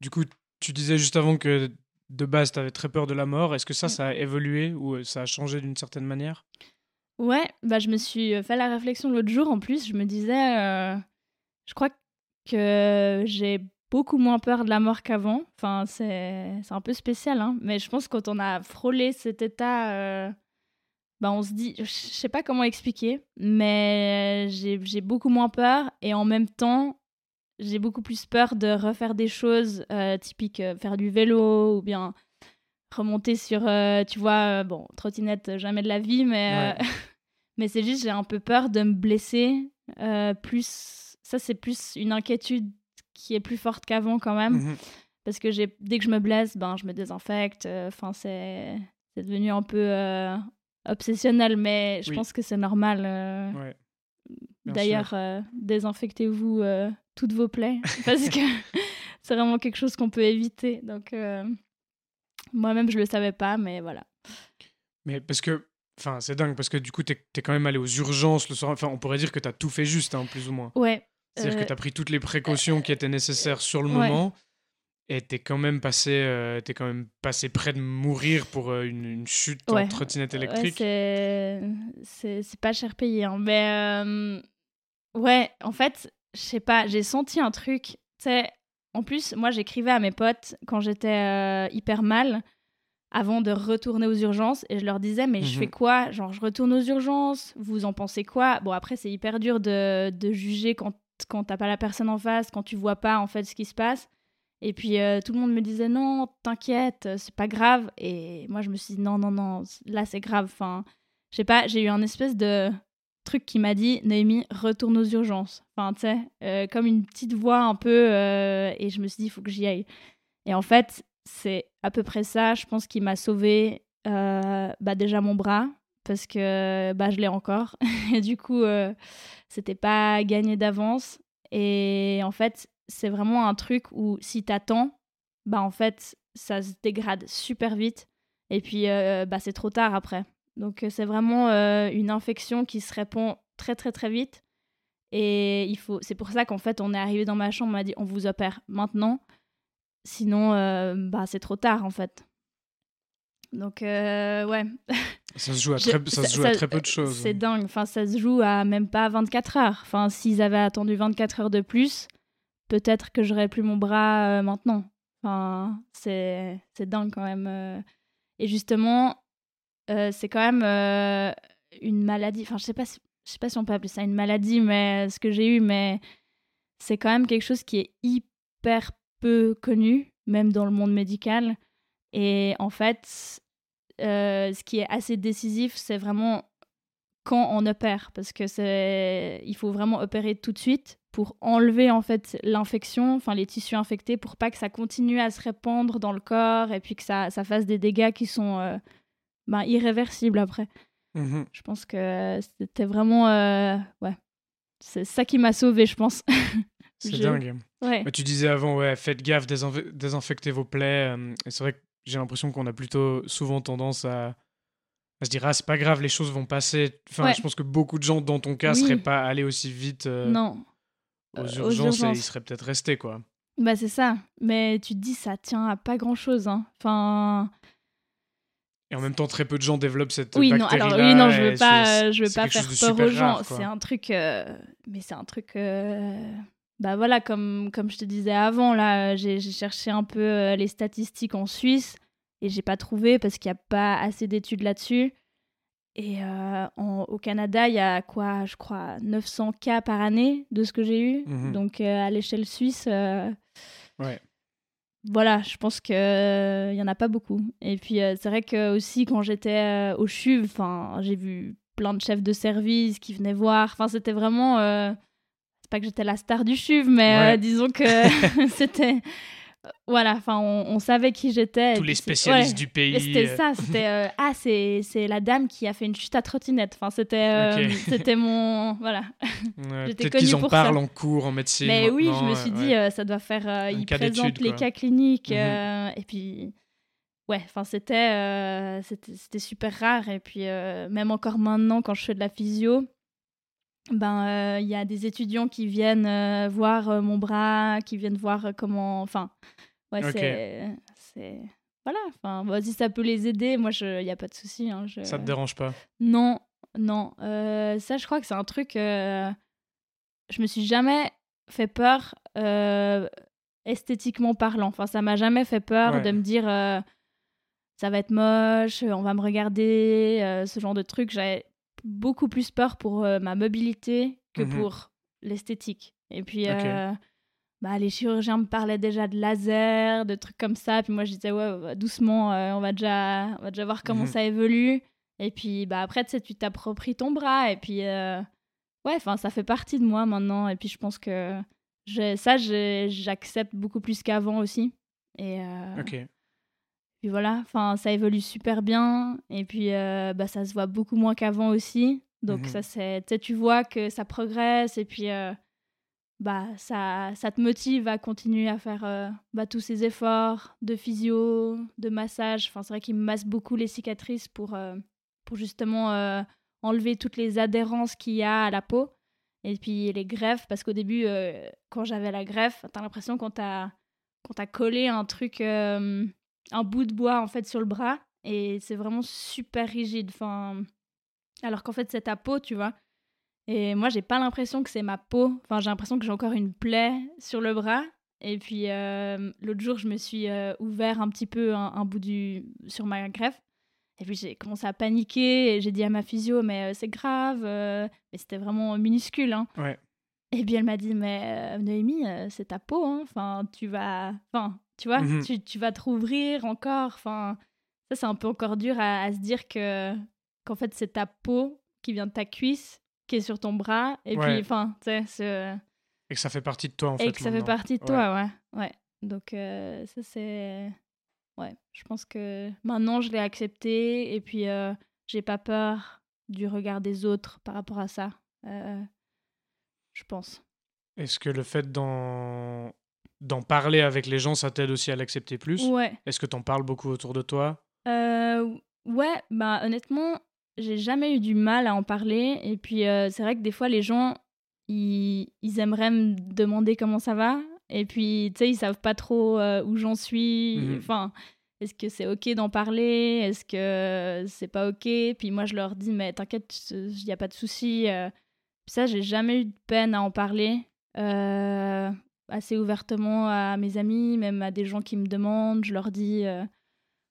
du coup tu disais juste avant que de base, tu avais très peur de la mort. Est-ce que ça, ça a évolué ou euh, ça a changé d'une certaine manière? Ouais, bah, je me suis euh, fait la réflexion l'autre jour. En plus, je me disais, euh, je crois que j'ai beaucoup moins peur de la mort qu'avant. Enfin, c'est un peu spécial, hein. mais je pense que quand on a frôlé cet état, bah, on se dit, je sais pas comment expliquer, mais j'ai beaucoup moins peur et en même temps, j'ai beaucoup plus peur de refaire des choses euh, typiques, euh, faire du vélo ou bien remonter sur, euh, tu vois, bon, trottinette, jamais de la vie, mais, mais c'est juste, j'ai un peu peur de me blesser. plus, ça, c'est plus une inquiétude qui est plus forte qu'avant quand même. Mmh Parce que j'ai, dès que je me blesse, ben, je me désinfecte. Enfin, c'est, c'est devenu un peu obsessionnel, mais je pense que c'est normal. D'ailleurs, désinfectez-vous toutes vos plaies parce que c'est vraiment quelque chose qu'on peut éviter. Donc, euh, moi-même, je le savais pas, mais voilà. Mais parce que, enfin, c'est dingue parce que du coup, tu es, quand même allé aux urgences le soir. Enfin, on pourrait dire que tu as tout fait juste, hein, plus ou moins. Ouais. C'est-à-dire que euh, tu as pris toutes les précautions qui étaient nécessaires sur le moment. Et t'es quand même passé, euh, es quand même passé près de mourir pour une, chute en trottinette électrique. Ouais, c'est pas cher payé, hein. mais ouais, en fait, je sais pas, j'ai senti un truc. Tu sais, en plus, moi, j'écrivais à mes potes quand j'étais euh, hyper mal avant de retourner aux urgences et je leur disais mais je fais mhm. quoi? Genre je retourne aux urgences vous en pensez quoi? Bon après c'est hyper dur de, de juger quand quand t'as pas la personne en face quand tu vois pas en fait ce qui se passe et puis euh, tout le monde me disait non t'inquiète c'est pas grave et moi je me suis dit non non non là c'est grave enfin je sais pas j'ai eu un espèce de truc qui m'a dit Noémie, retourne aux urgences. Enfin, tu sais, euh, comme une petite voix un peu. Euh, et je me suis dit, il faut que j'y aille. Et en fait, c'est à peu près ça, je pense, qui m'a sauvé euh, bah, déjà mon bras, parce que bah, je l'ai encore. et du coup, c'était pas gagné d'avance. Et en fait, c'est vraiment un truc où si t'attends, bah en fait, ça se dégrade super vite. Et puis, bah, c'est trop tard après. Donc euh, c'est vraiment euh, une infection qui se répand très très très vite. Et il faut, c'est pour ça qu'en fait on est arrivé dans ma chambre, on m'a dit on vous opère maintenant, sinon euh, bah c'est trop tard en fait. Donc ouais. Ça se joue à très, ça, se joue à très peu de choses. C'est dingue. Enfin, ça se joue à même pas 24 heures. Enfin, s'ils avaient attendu 24 heures de plus, peut-être que j'aurais plus mon bras maintenant. Enfin, c'est dingue quand même. Et justement, euh, c'est quand même euh, une maladie. Enfin, je sais pas, je sais pas si on peut appeler ça une maladie, mais ce que j'ai eu, mais c'est quand même quelque chose qui est hyper peu connu, même dans le monde médical. Et en fait, euh, ce qui est assez décisif, c'est vraiment quand on opère, parce que c'est, il faut vraiment opérer tout de suite pour enlever en fait l'infection, enfin les tissus infectés, pour pas que ça continue à se répandre dans le corps et puis que ça, ça fasse des dégâts qui sont euh, ben, irréversibles après. Mhm. Je pense que c'était vraiment, euh, ouais, c'est ça qui m'a sauvé, je pense. C'est Je- dingue. Ouais. Mais tu disais avant, ouais, faites gaffe, désinf- désinfectez vos plaies. euh, et c'est vrai que j'ai l'impression qu'on a plutôt souvent tendance à, à se dire, ah, c'est pas grave, les choses vont passer. Enfin, Ouais. je pense que beaucoup de gens, dans ton cas, Oui. seraient pas allés aussi vite euh, non, aux, euh, urgences aux et ils seraient peut-être restés, quoi. bah c'est ça. Mais tu te dis, ça tient à pas grand-chose. Hein. Enfin, Et en même temps, très peu de gens développent cette oui, non, bactérie alors oui, non, je veux pas, euh, je veux pas faire chose peur aux gens. c'est un truc, euh, mais c'est un truc. euh, Bah voilà, comme, comme je te disais avant, là, j'ai cherché un peu euh, les statistiques en Suisse et j'ai pas trouvé parce qu'il n'y a pas assez d'études là-dessus. Et euh, en- au Canada, il y a quoi, je crois, 900 cas par année de ce que j'ai eu. Mhm. Donc euh, à l'échelle suisse, euh, Ouais. voilà, je pense qu'il n'y en a pas beaucoup. Et puis c'est vrai que aussi quand j'étais au CHUV, j'ai vu plein de chefs de service qui venaient voir. Enfin, c'était vraiment. Euh, pas que j'étais la star du CHUV, mais Ouais. euh, disons que c'était. Voilà, enfin, on, on savait qui j'étais. Tous les spécialistes ouais. du pays. c'était euh, ça, c'était euh, ah c'est la dame qui a fait une chute à trottinette. Enfin c'était euh, c'était mon voilà. ouais, j'étais Peut-être qu'ils connue en parlent en cours, en médecine. Mais oui, je me suis dit euh, ça doit faire euh, Un il cas présente d'étude, les cas cliniques Mhm. euh, et puis ouais, enfin c'était euh, c'était super rare et puis euh, même encore maintenant quand je fais de la physio ben euh, il y a des étudiants qui viennent euh, voir euh, mon bras, qui viennent voir euh, comment enfin ouais c'est voilà, enfin bah, si ça peut les aider, moi il y a pas de souci hein, je... Ça te dérange pas? Non, non. Euh, ça, je crois que c'est un truc. euh, Je me suis jamais fait peur euh, esthétiquement parlant. Enfin, ça m'a jamais fait peur Ouais. de me dire euh, ça va être moche, on va me regarder, euh, ce genre de truc. J'avais beaucoup plus peur pour euh, ma mobilité que Mhm. pour l'esthétique. Et puis. Euh, bah, les chirurgiens me parlaient déjà de laser, de trucs comme ça. Puis moi, je disais, ouais, doucement, euh, on, va déjà, on va déjà voir comment Mhm. ça évolue. Et puis bah, après, tu sais, tu t'appropries ton bras. Et puis, ouais, enfin, ça fait partie de moi maintenant. Et puis, je pense que ça, j'accepte beaucoup plus qu'avant aussi. Et Ok. Puis voilà, enfin, ça évolue super bien. Et puis, euh, bah, ça se voit beaucoup moins qu'avant aussi. Donc, Mhm. ça, c'est, tu vois que ça progresse. Et puis, euh, bah, ça, ça te motive à continuer à faire euh, bah, tous ces efforts de physio, de massage. Enfin, c'est vrai qu'il me masse beaucoup les cicatrices pour, pour justement enlever toutes les adhérences qu'il y a à la peau. Et puis les greffes, parce qu'au début, quand j'avais la greffe, t'as l'impression qu'on t'a, qu'on t'a collé un truc, un bout de bois en fait sur le bras. Et c'est vraiment super rigide. Enfin, alors qu'en fait, c'est ta peau, tu vois. Et moi, j'ai pas l'impression que c'est ma peau. Enfin, j'ai l'impression que j'ai encore une plaie sur le bras. Et puis, euh, l'autre jour, je me suis euh, ouvert un petit peu un, un bout du... sur ma greffe. Et puis, j'ai commencé à paniquer. Et j'ai dit à ma physio, mais euh, c'est grave. Mais c'était vraiment minuscule. Hein. Ouais. Et puis, elle m'a dit, mais Noémie, c'est ta peau. hein. Enfin, tu vas... Enfin, tu vois, Mhm. tu, tu vas te rouvrir encore. Enfin, ça, c'est un peu encore dur à, à se dire que qu'en fait, c'est ta peau qui vient de ta cuisse qui est sur ton bras. Et Ouais. puis, enfin, tu sais, Et que ça fait partie de toi, en fait. et que ça fait partie de Ouais. toi, ouais. ouais. Donc, euh, ça, c'est. Ouais, je pense que maintenant, je l'ai accepté. Et puis, euh, j'ai pas peur du regard des autres par rapport à ça. Euh, je pense. Est-ce que le fait d'en d'en parler avec les gens, ça t'aide aussi à l'accepter plus? Ouais. Est-ce que t'en parles beaucoup autour de toi? Euh, ouais, bah honnêtement, j'ai jamais eu du mal à en parler. Et puis, euh, c'est vrai que des fois, les gens, ils, ils aimeraient me demander comment ça va. Et puis, tu sais, ils savent pas trop euh, où j'en suis. Mhm. Enfin, est-ce que c'est OK d'en parler? Est-ce que c'est pas OK? Puis moi, je leur dis, mais t'inquiète, il n'y a pas de souci. Puis ça, j'ai jamais eu de peine à en parler. euh, assez ouvertement à mes amis, même à des gens qui me demandent. Je leur dis. euh,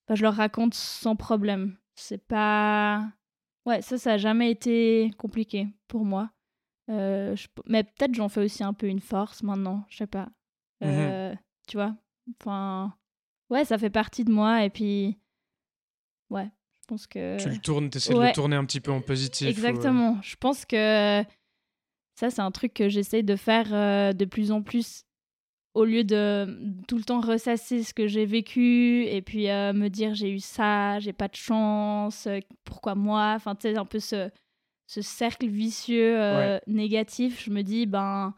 Enfin, je leur raconte sans problème. C'est pas. Ouais, ça, ça a jamais été compliqué pour moi. Euh, je- Mais peut-être j'en fais aussi un peu une force maintenant, je sais pas. Euh, Tu vois Enfin. Ouais, ça fait partie de moi et puis. Ouais, je pense que. Tu le tournes, essaies de le tourner un petit peu en positif. Exactement. Je pense que ça, c'est un truc que j'essaie de faire euh, de plus en plus au lieu de tout le temps ressasser ce que j'ai vécu et puis euh, me dire j'ai eu ça, j'ai pas de chance, euh, pourquoi moi? Enfin, tu sais, un peu ce, ce cercle vicieux négatif. Je me dis, ben,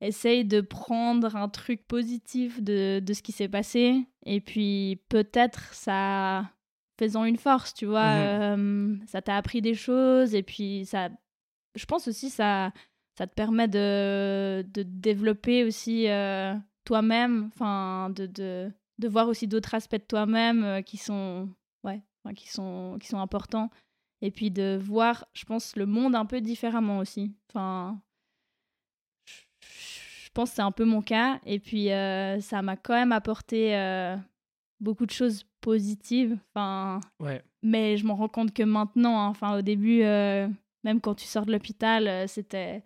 essaye de prendre un truc positif de, de ce qui s'est passé et puis peut-être ça faisant une force, tu vois. Mmh ça t'a appris des choses et puis ça. Je pense aussi ça ça te permet de, de développer aussi euh, toi-même, enfin de, de, de, voir aussi d'autres aspects de toi-même euh, qui sont ouais, qui sont qui sont importants et puis de voir, je pense, le monde un peu différemment aussi. Enfin, je pense que c'est un peu mon cas et puis euh, ça m'a quand même apporté beaucoup de choses positives. Enfin, ouais. mais je m'en rends compte que maintenant, hein, enfin au début, même quand tu sors de l'hôpital, c'était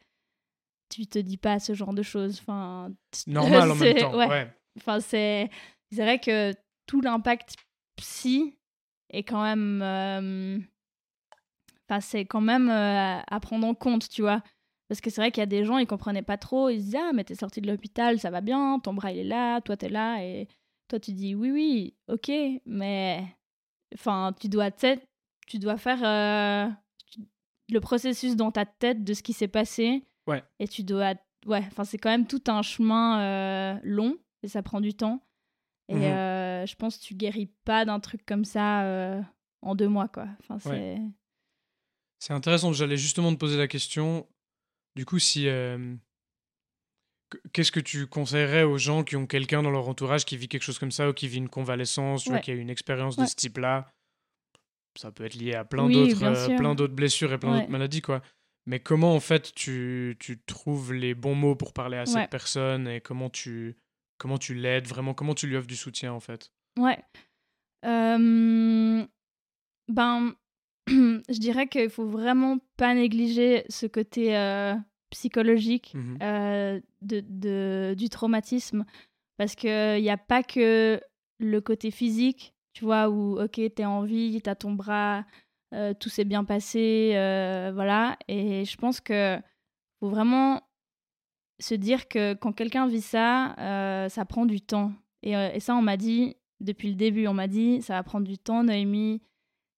tu te dis pas ce genre de choses. Enfin, normal en même temps. Ouais. Enfin, c'est vrai que tout l'impact psy est quand même. Euh, enfin, c'est quand même euh, à prendre en compte, tu vois. Parce que c'est vrai qu'il y a des gens, ils comprenaient pas trop. Ils se disaient Ah, mais t'es sorti de l'hôpital, ça va bien, ton bras il est là, toi t'es là. Et toi tu dis Oui, oui, ok, mais. Enfin, tu dois, tu dois faire euh, le processus dans ta tête de ce qui s'est passé et tu dois. Ouais, enfin, c'est quand même tout un chemin euh, long et ça prend du temps. Et mhm. euh, je pense que tu guéris pas d'un truc comme ça euh, en deux mois, quoi. Enfin, c'est. C'est intéressant. J'allais justement te poser la question. Du coup, si. Qu'est-ce que tu conseillerais aux gens qui ont quelqu'un dans leur entourage qui vit quelque chose comme ça ou qui vit une convalescence, vois, qui a une expérience de ce type-là? Ça peut être lié à plein d'autres plein d'autres blessures et plein d'autres maladies, quoi. Mais comment en fait tu, tu, trouves les bons mots pour parler à cette personne et comment tu, comment tu l'aides vraiment, comment tu lui offres du soutien en fait? Ouais. Ben, je dirais qu'il faut vraiment pas négliger ce côté euh, psychologique mmh euh, de, de, du traumatisme parce qu'il n'y a pas que le côté physique, tu vois, où ok, t'es en vie, t'as ton bras euh, tout s'est bien passé, euh, voilà. Et je pense que faut vraiment se dire que quand quelqu'un vit ça, euh, ça prend du temps. Et, ça, on m'a dit depuis le début, on m'a dit ça va prendre du temps, Noémie.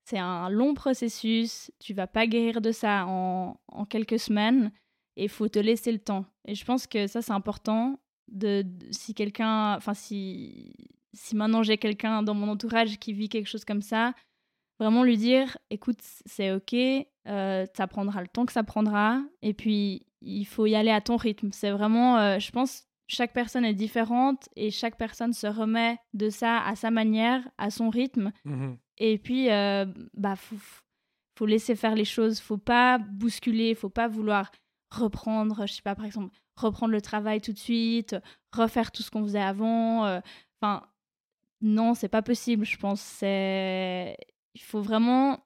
C'est un long processus. Tu vas pas guérir de ça en, en quelques semaines. Et faut te laisser le temps. Et je pense que ça, c'est important. De, si quelqu'un, enfin si si maintenant j'ai quelqu'un dans mon entourage qui vit quelque chose comme ça, Vraiment lui dire, écoute, c'est ok, euh, ça prendra le temps que ça prendra, et puis il faut y aller à ton rythme. C'est vraiment, euh, je pense, chaque personne est différente et chaque personne se remet de ça à sa manière, à son rythme. Mmh et puis, euh, bah, faut, faut laisser faire les choses, faut pas bousculer, faut pas vouloir reprendre, je sais pas, par exemple, reprendre le travail tout de suite, refaire tout ce qu'on faisait avant. Euh, enfin, non, c'est pas possible, je pense. C'est il faut vraiment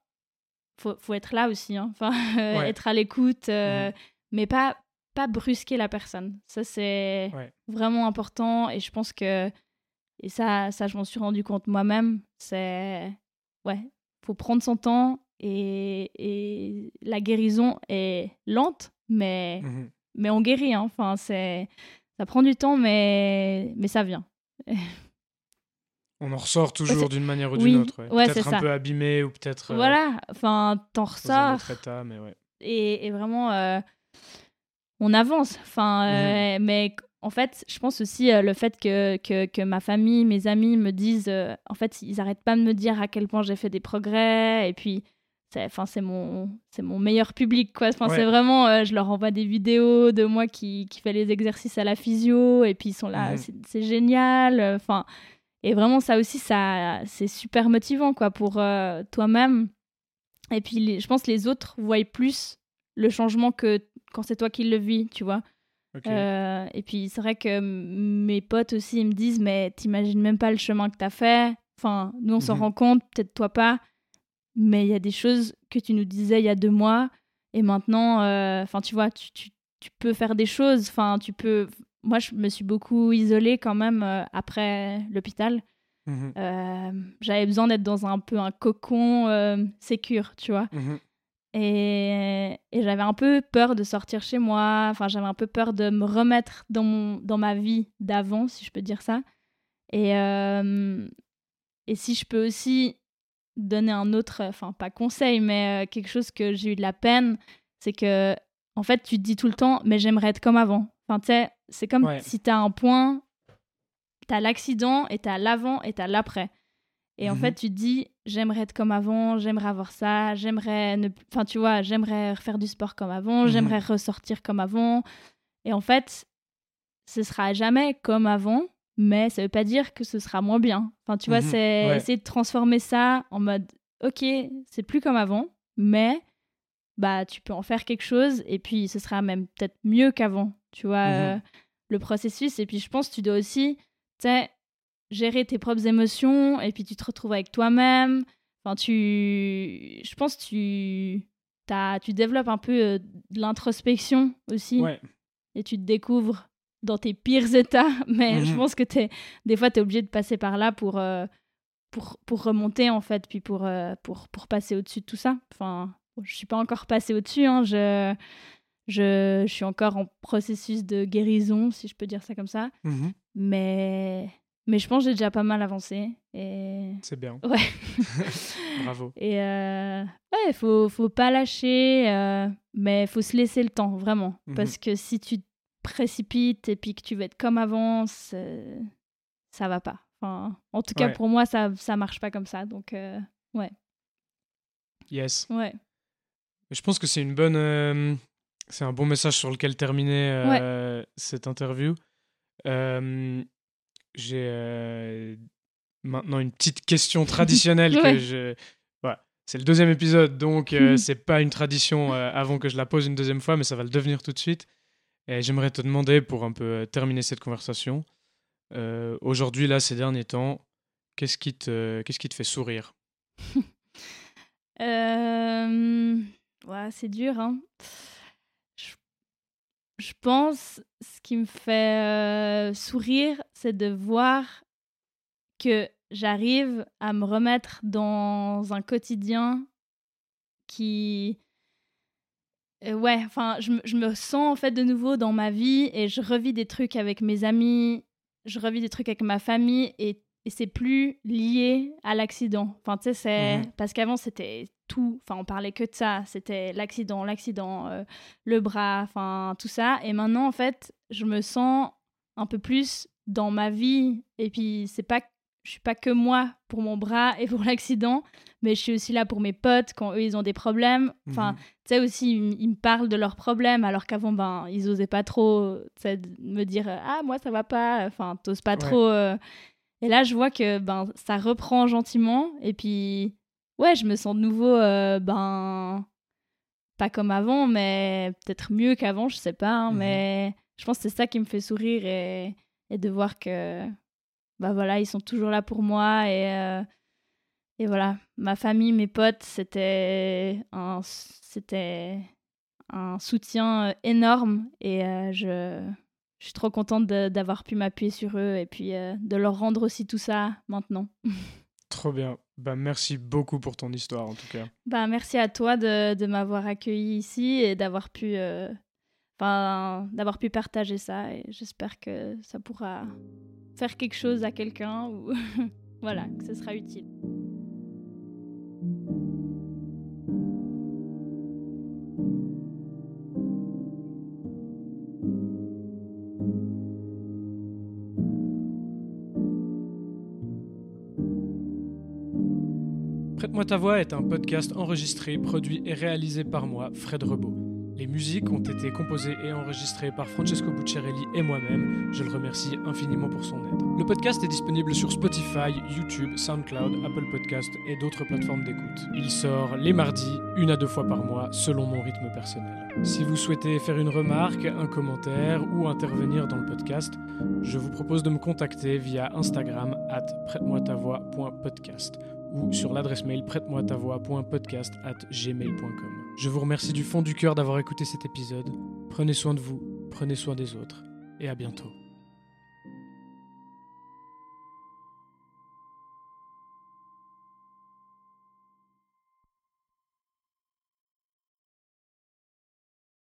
faut, faut être là aussi hein. enfin être à l'écoute euh, mmh mais pas pas brusquer la personne. Ça c'est vraiment important et je pense que et ça ça je m'en suis rendu compte moi-même. C'est ouais faut prendre son temps et, et la guérison est lente mais mmh mais on guérit hein. enfin c'est ça prend du temps mais mais ça vient On en ressort toujours d'une manière ou d'une autre. peut-être un peu abîmé ou peut-être. Euh, voilà, enfin, t'en ressors. et, vraiment, euh, on avance. Enfin, euh, mhm. mais en fait, je pense aussi le fait que, que, que, ma famille, mes amis me disent. en fait, ils arrêtent pas de me dire à quel point j'ai fait des progrès. Et puis, enfin c'est mon c'est mon meilleur public quoi enfin c'est vraiment je leur envoie des vidéos de moi qui, qui fait les exercices à la physio et puis ils sont là mhm. c'est génial enfin et vraiment, ça aussi, ça, c'est super motivant quoi, pour euh, toi-même. Et puis, je pense que les autres voient plus le changement que quand c'est toi qui le vis, tu vois. Euh, et puis, c'est vrai que mes potes aussi, ils me disent, mais t'imagines même pas le chemin que t'as fait. Enfin, nous, on s'en mhm. rend compte, peut-être toi pas. Mais il y a des choses que tu nous disais il y a deux mois. Et maintenant, euh, enfin, tu vois, tu, tu, tu, peux faire des choses. Enfin, tu peux moi, je me suis beaucoup isolée quand même euh, après l'hôpital. Mhm. Euh, j'avais besoin d'être dans un peu un cocon euh, sécure, tu vois. Mhm. Et, et j'avais un peu peur de sortir chez moi. Enfin, j'avais un peu peur de me remettre dans, mon, dans ma vie d'avant, si je peux dire ça. Et, euh, et si je peux aussi donner un autre, enfin, pas conseil, mais quelque chose que j'ai eu de la peine, c'est que, en fait, tu te dis tout le temps, mais j'aimerais être comme avant. Enfin, tu sais, c'est comme Ouais. si t'as un point, t'as l'accident et t'as l'avant et t'as l'après. Et en Mhm. fait, tu te dis, j'aimerais être comme avant, j'aimerais avoir ça, j'aimerais ne... Enfin, tu vois, j'aimerais faire du sport comme avant, Mhm. j'aimerais ressortir comme avant. Et en fait, ce sera jamais comme avant, mais ça veut pas dire que ce sera moins bien. Enfin, tu vois, Mhm. c'est Ouais. essayer de transformer ça en mode, ok, c'est plus comme avant, mais bah, tu peux en faire quelque chose et puis ce sera même peut-être mieux qu'avant, tu vois, Mhm. euh, le processus. Et puis je pense que tu dois aussi, tu sais, gérer tes propres émotions et puis tu te retrouves avec toi-même. Enfin, tu. Je pense que tu. t'as- tu développes un peu euh, de l'introspection aussi Ouais. et tu te découvres dans tes pires états. Mais je Mhm. pense que t'es, des fois, tu es obligé de passer par là pour, euh, pour, pour remonter, en fait, puis pour, pour, pour passer au-dessus de tout ça. Enfin, je suis pas encore passée au-dessus. Hein, je, je, je suis encore en processus de guérison, si je peux dire ça comme ça. Mhm. Mais, mais je pense que j'ai déjà pas mal avancé. Et C'est bien. ouais. Bravo. Et euh, ouais, faut, faut pas lâcher, euh, mais faut se laisser le temps, vraiment. Mhm. Parce que si tu te précipites et puis que tu veux être comme avant, ça va pas. Enfin, en tout cas, Ouais. pour moi, ça, ça marche pas comme ça. Donc, euh, Yes. ouais. Je pense que c'est une bonne, euh, c'est un bon message sur lequel terminer euh, cette interview. Euh, J'ai euh, maintenant une petite question traditionnelle que je. Voilà. C'est le deuxième épisode, donc Mhm. c'est pas une tradition avant que je la pose une deuxième fois, mais ça va le devenir tout de suite. Et j'aimerais te demander, pour un peu terminer cette conversation, aujourd'hui, là, ces derniers temps, qu'est-ce qui te, qu'est-ce qui te fait sourire? Ouais, c'est dur, hein. Je, pense, ce qui me fait sourire, c'est de voir que j'arrive à me remettre dans un quotidien qui... Ouais, enfin, je, me- je me sens en fait de nouveau dans ma vie et je revis des trucs avec mes amis, je revis des trucs avec ma famille et, et c'est plus lié à l'accident. Enfin, tu sais, c'est. Mhm. Parce qu'avant, c'était tout. Enfin, on parlait que de ça. C'était l'accident, l'accident, euh, le bras, enfin, tout ça. Et maintenant, en fait, je me sens un peu plus dans ma vie. Et puis, c'est pas. Je suis pas que moi pour mon bras et pour l'accident, mais je suis aussi là pour mes potes quand eux ils ont des problèmes. Enfin, Mhm. tu sais aussi, ils, me parlent de leurs problèmes alors qu'avant, ben, ils osaient pas trop me dire euh, Ah, moi, ça va pas. Enfin, t'oses pas Ouais. trop. euh. Et là, je vois que ben, ça reprend gentiment. Et puis, ouais, je me sens de nouveau, euh, ben, pas comme avant, mais peut-être mieux qu'avant, je sais pas. hein, Mhm. Mais je pense que c'est ça qui me fait sourire et, et de voir que, bah voilà, ils sont toujours là pour moi. Et, euh, et voilà, ma famille, mes potes, c'était un, c'était un soutien euh, énorme. Et euh, je, je suis trop contente d'avoir pu m'appuyer sur eux et puis euh, de leur rendre aussi tout ça maintenant. Trop bien. Bah, merci beaucoup pour ton histoire, en tout cas. Bah, merci à toi de, de m'avoir accueilli ici et d'avoir pu, euh, d'avoir pu partager ça. Et j'espère que ça pourra faire quelque chose à quelqu'un ou voilà, que ce sera utile. Prête-moi ta voix est un podcast enregistré, produit et réalisé par moi, Fred Rebaud. Les musiques ont été composées et enregistrées par Francesco Bucciarelli et moi-même. Je le remercie infiniment pour son aide. Le podcast est disponible sur Spotify, YouTube, SoundCloud, Apple Podcast et d'autres plateformes d'écoute. Il sort les mardis, une à deux fois par mois, selon mon rythme personnel. Si vous souhaitez faire une remarque, un commentaire ou intervenir dans le podcast, je vous propose de me contacter via Instagram at prête-moi-ta-voix.podcast ou sur l'adresse mail prête-moi ta gmail.com. Je vous remercie du fond du cœur d'avoir écouté cet épisode. Prenez soin de vous, prenez soin des autres, et à bientôt.